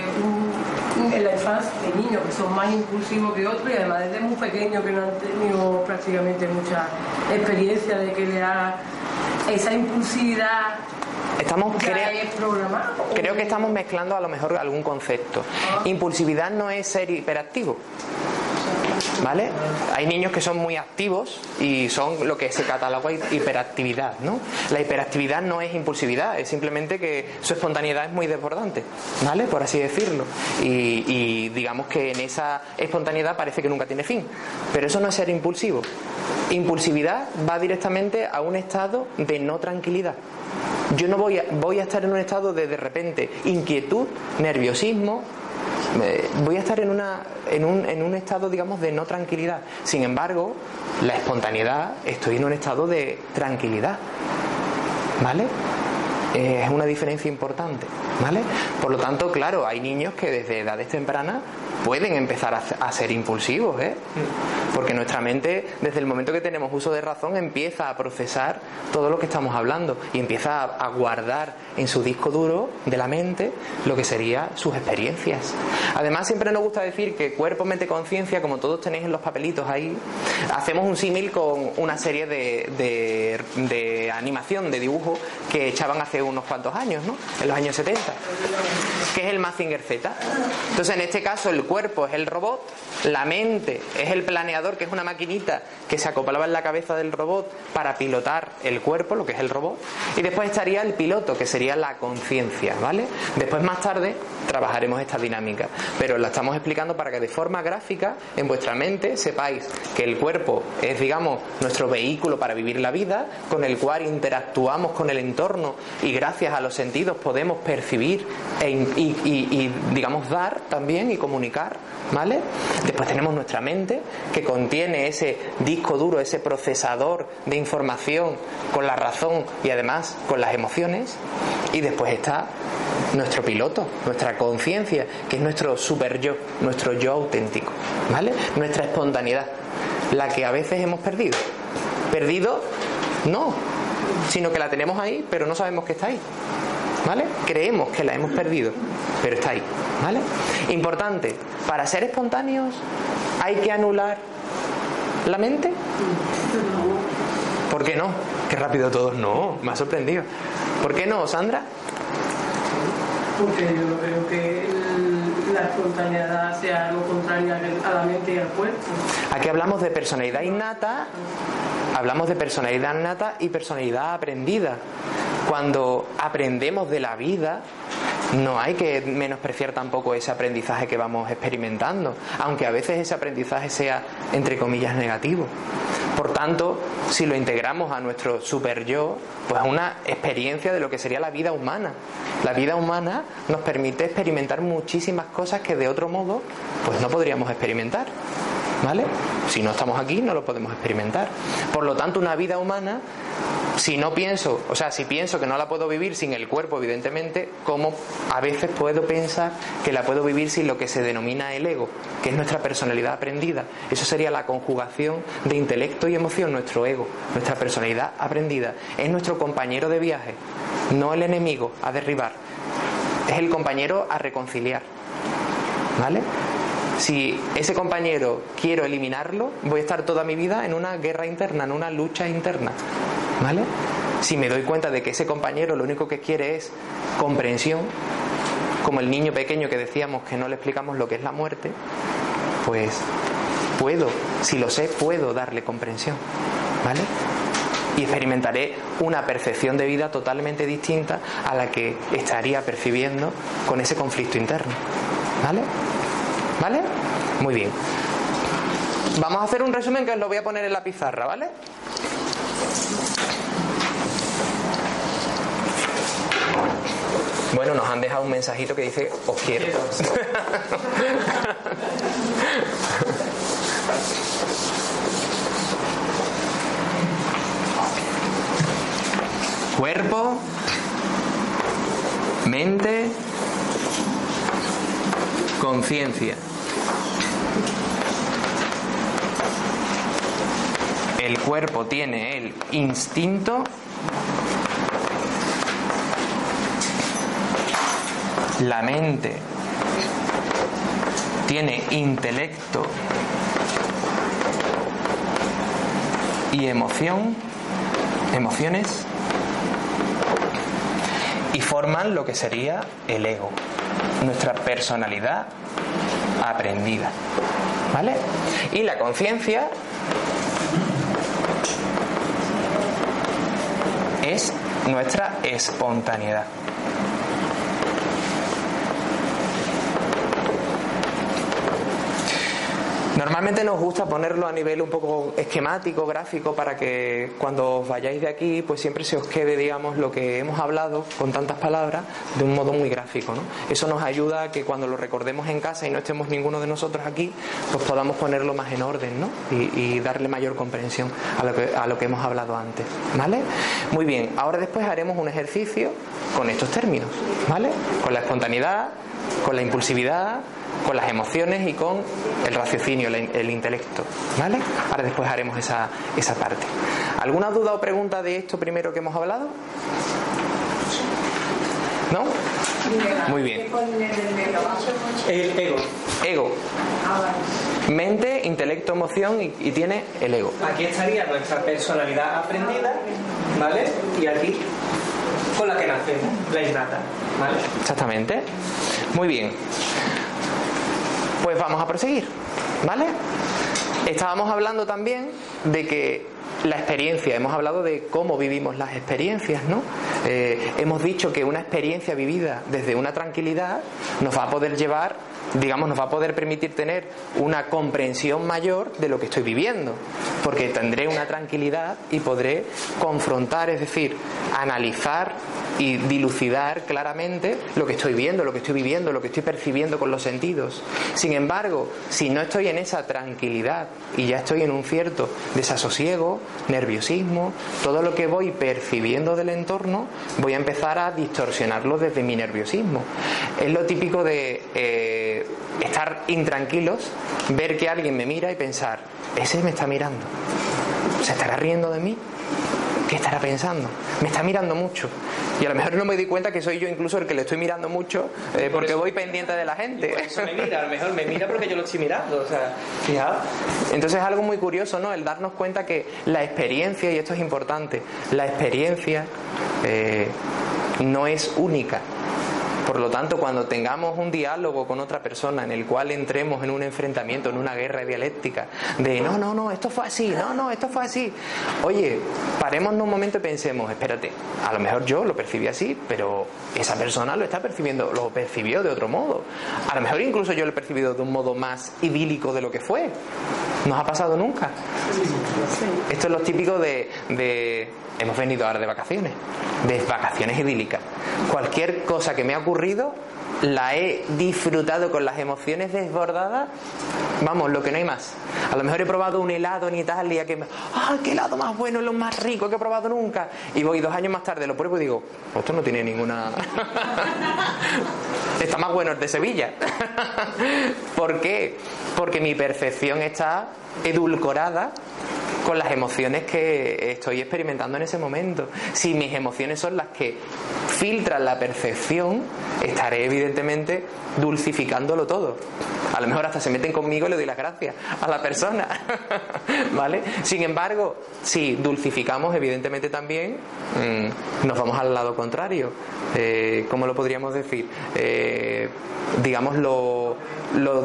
hay niños que son más impulsivos que otros y además desde muy pequeños que no han tenido prácticamente mucha experiencia de que le haga esa impulsividad Estamos, ya creo, que estamos mezclando a lo mejor algún concepto. Impulsividad no es ser hiperactivo. ¿Vale? Hay niños que son muy activos y son lo que se cataloga hiperactividad, ¿no? La hiperactividad no es impulsividad, es simplemente que su espontaneidad es muy desbordante, ¿vale? Por así decirlo. Y, y digamos que en esa espontaneidad parece que nunca tiene fin. Pero eso no es ser impulsivo. Impulsividad va directamente a un estado de no tranquilidad. Yo no voy a, voy a estar en un estado de de repente inquietud, nerviosismo, eh, voy a estar en, una, en, un, en un estado, digamos, de no tranquilidad. Sin embargo, la espontaneidad, estoy en un estado de tranquilidad. ¿Vale? Es una diferencia importante. ¿Vale? Por lo tanto, claro, hay niños que desde edades tempranas pueden empezar a, ser impulsivos, ¿eh? Porque nuestra mente, desde el momento que tenemos uso de razón, empieza a procesar todo lo que estamos hablando y empieza a guardar en su disco duro de la mente lo que serían sus experiencias. Además, siempre nos gusta decir que cuerpo, mente, conciencia, como todos tenéis en los papelitos ahí, hacemos un símil con una serie de, de, animación, de dibujo que echaban hace unos cuantos años, ¿no? En los años 70, que es el Mazinger Z. Entonces, en este caso, el cuerpo es el robot, la mente es el planeador, que es una maquinita que se acoplaba en la cabeza del robot para pilotar el cuerpo, lo que es el robot, y después estaría el piloto, que sería la conciencia, ¿vale? Después, más tarde, trabajaremos esta dinámica, pero la estamos explicando para que de forma gráfica, en vuestra mente, sepáis que el cuerpo es, digamos, nuestro vehículo para vivir la vida, con el cual interactuamos con el entorno y gracias a los sentidos podemos percibir e y, digamos, dar también y comunicar, ¿vale? Después tenemos nuestra mente, que contiene ese disco duro, ese procesador de información con la razón y además con las emociones. Y después está nuestro piloto, nuestra conciencia, que es nuestro super yo, nuestro yo auténtico, ¿vale? Nuestra espontaneidad, la que a veces hemos perdido. Perdido, no, sino que la tenemos ahí, pero no sabemos que está ahí. ¿Vale? Creemos que la hemos perdido, pero está ahí. ¿Vale? Importante, para ser espontáneos hay que anular la mente. ¿Por qué no? Qué rápido todos. No, me ha sorprendido. ¿Por qué no, Sandra? Porque yo creo que la espontaneidad sea algo contrario a la mente y al cuerpo. Aquí hablamos de personalidad innata, hablamos de personalidad innata y personalidad aprendida. Cuando aprendemos de la vida, no hay que menospreciar tampoco ese aprendizaje que vamos experimentando, aunque a veces ese aprendizaje sea, entre comillas, negativo. Por tanto, si lo integramos a nuestro super yo, pues una experiencia de lo que sería la vida humana. La vida humana nos permite experimentar muchísimas cosas que de otro modo pues no podríamos experimentar. ¿Vale? Si no estamos aquí no lo podemos experimentar. Por lo tanto, una vida humana si no pienso, o sea, si pienso que no la puedo vivir sin el cuerpo, evidentemente, ¿cómo a veces puedo pensar que la puedo vivir sin lo que se denomina el ego, que es nuestra personalidad aprendida? Eso sería la conjugación de intelecto y emoción, nuestro ego, nuestra personalidad aprendida. Es nuestro compañero de viaje, no el enemigo a derribar, es el compañero a reconciliar. ¿Vale? Si ese compañero quiero eliminarlo, voy a estar toda mi vida en una guerra interna, en una lucha interna. ¿Vale? Si me doy cuenta de que ese compañero lo único que quiere es comprensión, como el niño pequeño que decíamos que no le explicamos lo que es la muerte, pues puedo, si lo sé, puedo darle comprensión. ¿Vale? Y experimentaré una percepción de vida totalmente distinta a la que estaría percibiendo con ese conflicto interno. ¿Vale? ¿Vale? Muy bien. Vamos a hacer un resumen que os lo voy a poner en la pizarra, ¿vale? Bueno, nos han dejado un mensajito que dice os quiero. Cuerpo, mente, conciencia. El cuerpo tiene el instinto la mente tiene intelecto y emoción, emociones, y forman lo que sería el ego, nuestra personalidad aprendida. ¿Vale? Y la conciencia es nuestra espontaneidad. Normalmente nos gusta ponerlo a nivel un poco esquemático, gráfico, para que cuando os vayáis de aquí, pues siempre se os quede, digamos, lo que hemos hablado con tantas palabras de un modo muy gráfico, ¿no? Eso nos ayuda a que cuando lo recordemos en casa y no estemos ninguno de nosotros aquí, pues podamos ponerlo más en orden, ¿no? Y, darle mayor comprensión a lo, que, a lo que hemos hablado antes, ¿vale? Muy bien, ahora después haremos un ejercicio con estos términos, ¿vale? Con la espontaneidad, con la impulsividad, con las emociones y con el raciocinio, el, intelecto, ¿vale? Ahora después haremos esa, esa parte. ¿Alguna duda o pregunta de esto primero que hemos hablado? ¿No? Muy bien. El ego. Ego. Mente, intelecto, emoción y, tiene el ego. Aquí estaría nuestra personalidad aprendida, ¿vale? Y aquí con la que nacemos, la innata, ¿vale? Exactamente. Muy bien. Pues vamos a proseguir, ¿vale? Estábamos hablando también de que la experiencia, hemos hablado de cómo vivimos las experiencias, ¿no? Eh, hemos dicho que una experiencia vivida desde una tranquilidad nos va a poder llevar digamos, nos va a poder permitir tener una comprensión mayor de lo que estoy viviendo, porque tendré una tranquilidad y podré confrontar, es decir, analizar y dilucidar claramente lo que estoy viendo, lo que estoy viviendo, lo que estoy percibiendo con los sentidos. Sin embargo, si no estoy en esa tranquilidad y ya estoy en un cierto desasosiego, nerviosismo, todo lo que voy percibiendo del entorno, voy a empezar a distorsionarlo desde mi nerviosismo. Es lo típico de... Eh, estar intranquilos, ver que alguien me mira y pensar, ese me está mirando, ¿se estará riendo de mí? ¿Qué estará pensando? Me está mirando mucho. Y a lo mejor no me di cuenta que soy yo incluso el que le estoy mirando mucho eh, porque voy pendiente de la gente. eso me mira, a lo mejor me mira porque yo lo estoy mirando. O sea, Entonces es algo muy curioso, ¿no? El darnos cuenta que la experiencia, y esto es importante, la experiencia eh, no es única. Por lo tanto, cuando tengamos un diálogo con otra persona en el cual entremos en un enfrentamiento, en una guerra dialéctica, de no, no, no, esto fue así, no, no, esto fue así. Oye, paremos un momento y pensemos, espérate, a lo mejor yo lo percibí así, pero esa persona lo está percibiendo, lo percibió de otro modo. A lo mejor incluso yo lo he percibido de un modo más idílico de lo que fue. ¿Nos ha pasado nunca? Esto es lo típico de hemos venido ahora de vacaciones, de vacaciones idílicas. Cualquier cosa que me ha ocurrido la he disfrutado con las emociones desbordadas, vamos, lo que no hay más. A lo mejor he probado un helado en Italia que, ¡ay, qué helado más bueno, lo más rico que he probado nunca! Y voy dos años más tarde, lo pruebo y digo, esto no tiene ninguna... está más bueno el de Sevilla. ¿Por qué? Porque mi percepción está edulcorada con las emociones que estoy experimentando en ese momento. Si mis emociones son las que filtran la percepción, estaré evidentemente dulcificándolo todo. A lo mejor hasta se meten conmigo y le doy las gracias a la persona. ¿Vale? Sin embargo, si dulcificamos, evidentemente también mm, nos vamos al lado contrario. Eh, ¿Cómo lo podríamos decir? Eh, digamos, lo,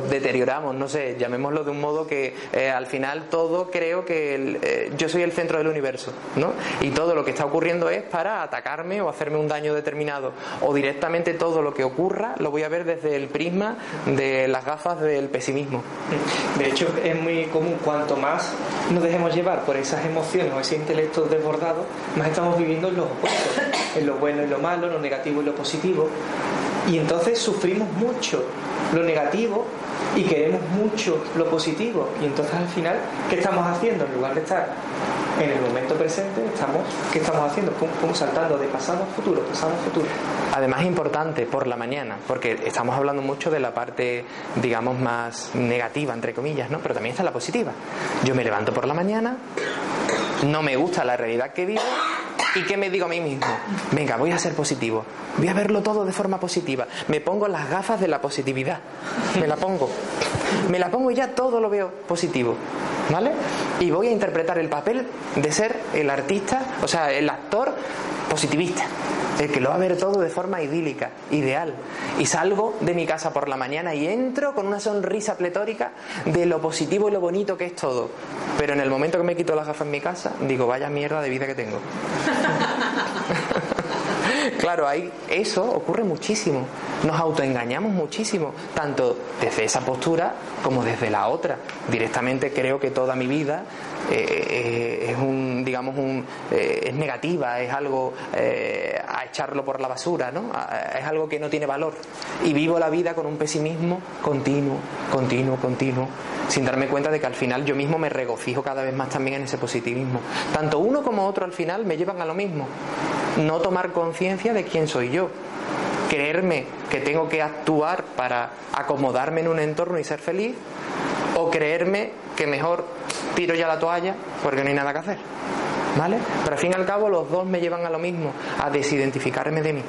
deterioramos, no sé, llamémoslo de un modo que eh, al final todo creo que eh, yo soy el centro del universo, ¿no? Y todo lo que está ocurriendo es para atacarme o hacerme un daño determinado. O directamente todo lo que ocurra lo voy a ver desde el prisma de las gafas del pesimismo. De hecho, es muy común, cuanto más nos dejemos llevar por esas emociones o ese intelecto desbordado, más estamos viviendo en los opuestos, en lo bueno y lo malo, lo negativo y lo positivo. Y entonces sufrimos mucho lo negativo y queremos mucho lo positivo. Y entonces al final, ¿qué estamos haciendo? En lugar de estar en el momento presente, estamos, ¿qué estamos haciendo? Pum, saltando de pasado a futuro, pasado a futuro. Además importante por la mañana, porque estamos hablando mucho de la parte, digamos, más negativa, entre comillas, ¿no? Pero también está la positiva. Yo me levanto por la mañana, no me gusta la realidad que vivo ¿Y qué me digo a mí mismo? Venga, voy a ser positivo. Voy a verlo todo de forma positiva. Me pongo las gafas de la positividad. Me la pongo. Me la pongo y ya todo lo veo positivo. ¿Vale? Y voy a interpretar el papel de ser el artista, o sea, el actor positivista el que lo va a ver todo de forma idílica, ideal. Y salgo de mi casa por la mañana y entro con una sonrisa pletórica de lo positivo y lo bonito que es todo. Pero en el momento que me quito las gafas en mi casa, digo, vaya mierda de vida que tengo. claro, ahí eso ocurre muchísimo. Nos autoengañamos muchísimo, tanto desde esa postura como desde la otra. Directamente creo que toda mi vida eh, es un, digamos, un, es negativa, es algo a echarlo por la basura, ¿no? es algo que no tiene valor. Y vivo la vida con un pesimismo continuo, continuo, continuo, sin darme cuenta de que al final yo mismo me regocijo cada vez más también en ese positivismo. Tanto uno como otro al final me llevan a lo mismo. No tomar conciencia de quién soy yo. Creerme que tengo que actuar para acomodarme en un entorno y ser feliz. O creerme que mejor tiro ya la toalla porque no hay nada que hacer. ¿Vale? Pero al fin y al cabo los dos me llevan a lo mismo, a desidentificarme de mí.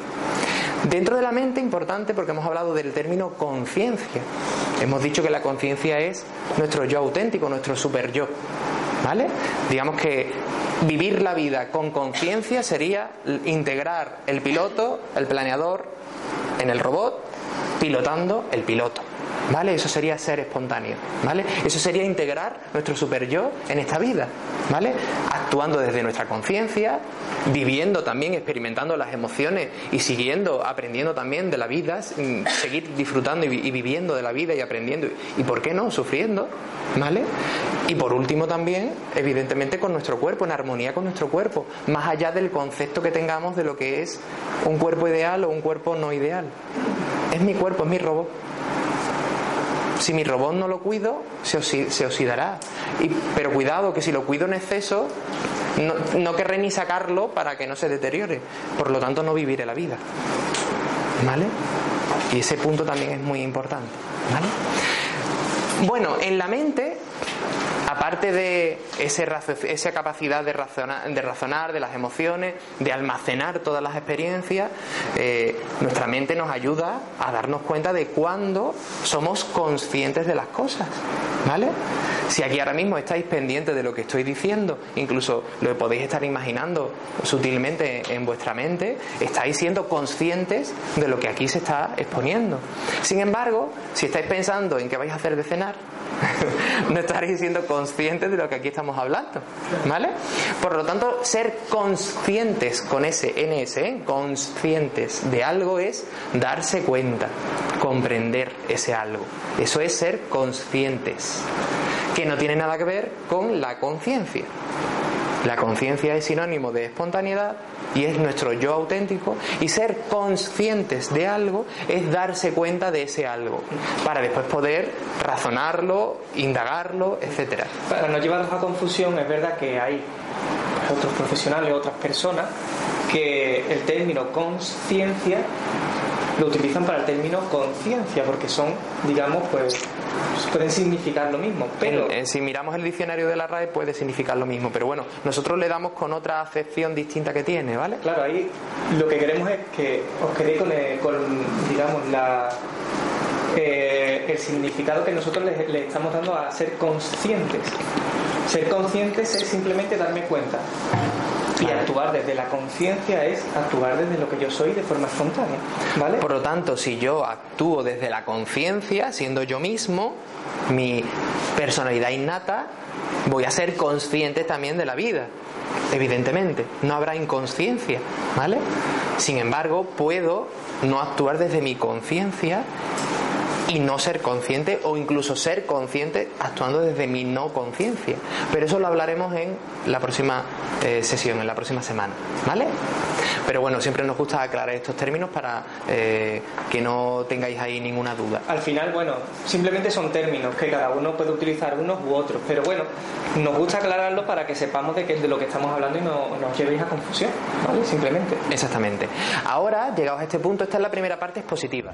Dentro de la mente, importante porque hemos hablado del término conciencia. Hemos dicho que la conciencia es nuestro yo auténtico, nuestro super yo. ¿Vale? Digamos que vivir la vida con conciencia sería integrar el piloto, el planeador, en el robot, pilotando el piloto. ¿Vale? Eso sería ser espontáneo, ¿vale? Eso sería integrar nuestro super yo en esta vida, ¿vale? Actuando desde nuestra conciencia, viviendo también, experimentando las emociones y siguiendo, aprendiendo también de la vida, seguir disfrutando y, viviendo de la vida y aprendiendo y, ¿por qué no?, sufriendo, ¿vale? Y por último también, evidentemente, con nuestro cuerpo, en armonía con nuestro cuerpo, más allá del concepto que tengamos de lo que es un cuerpo ideal o un cuerpo no ideal. Es mi cuerpo, es mi robot. Si mi robot no lo cuido, se, oxidará. pero cuidado, que si lo cuido en exceso, no, no querré ni sacarlo para que no se deteriore. Por lo tanto, no viviré la vida. ¿Vale? Y ese punto también es muy importante. ¿Vale? Bueno, en la mente aparte de esa capacidad de razonar, de las emociones, de almacenar todas las experiencias, eh, nuestra mente nos ayuda a darnos cuenta de cuándo somos conscientes de las cosas. ¿Vale? Si aquí ahora mismo estáis pendientes de lo que estoy diciendo, incluso lo podéis estar imaginando sutilmente en vuestra mente, estáis siendo conscientes de lo que aquí se está exponiendo. Sin embargo, si estáis pensando en qué vais a hacer de cenar, no estaréis siendo conscientes de lo que aquí estamos hablando. ¿Vale? Por lo tanto, ser conscientes con ese NS, conscientes de algo es darse cuenta, comprender ese algo. Eso es ser conscientes, que no tiene nada que ver con la conciencia. La conciencia es sinónimo de espontaneidad y es nuestro yo auténtico y ser conscientes de algo es darse cuenta de ese algo para después poder razonarlo, indagarlo, etcétera. Para no llevarnos a confusión, es verdad que hay otros profesionales, otras personas que el término conciencia lo utilizan para el término conciencia porque son, digamos, pues pueden significar lo mismo. Pero si miramos el diccionario de la RAE puede significar lo mismo, pero bueno, nosotros le damos con otra acepción distinta que tiene, ¿vale? Claro, ahí lo que queremos es que os quedéis con, digamos, la eh, el significado que nosotros le, le, estamos dando a ser conscientes. Ser conscientes es simplemente darme cuenta. Y actuar desde la conciencia es actuar desde lo que yo soy de forma espontánea. ¿vale? Por lo tanto, si yo actúo desde la conciencia, siendo yo mismo, mi personalidad innata, voy a ser consciente también de la vida. Evidentemente, no habrá inconsciencia, ¿vale? Sin embargo, puedo no actuar desde mi conciencia y no ser consciente o incluso ser consciente actuando desde mi no conciencia. Pero eso lo hablaremos en la próxima eh, sesión, en la próxima semana. ¿Vale? Pero bueno, siempre nos gusta aclarar estos términos para eh, que no tengáis ahí ninguna duda. Al final, bueno, simplemente son términos que cada uno puede utilizar unos u otros, pero bueno, nos gusta aclararlos para que sepamos de qué es de lo que estamos hablando y no nos llevéis a confusión, ¿vale? Simplemente. Exactamente. Ahora, llegados a este punto, esta es la primera parte expositiva.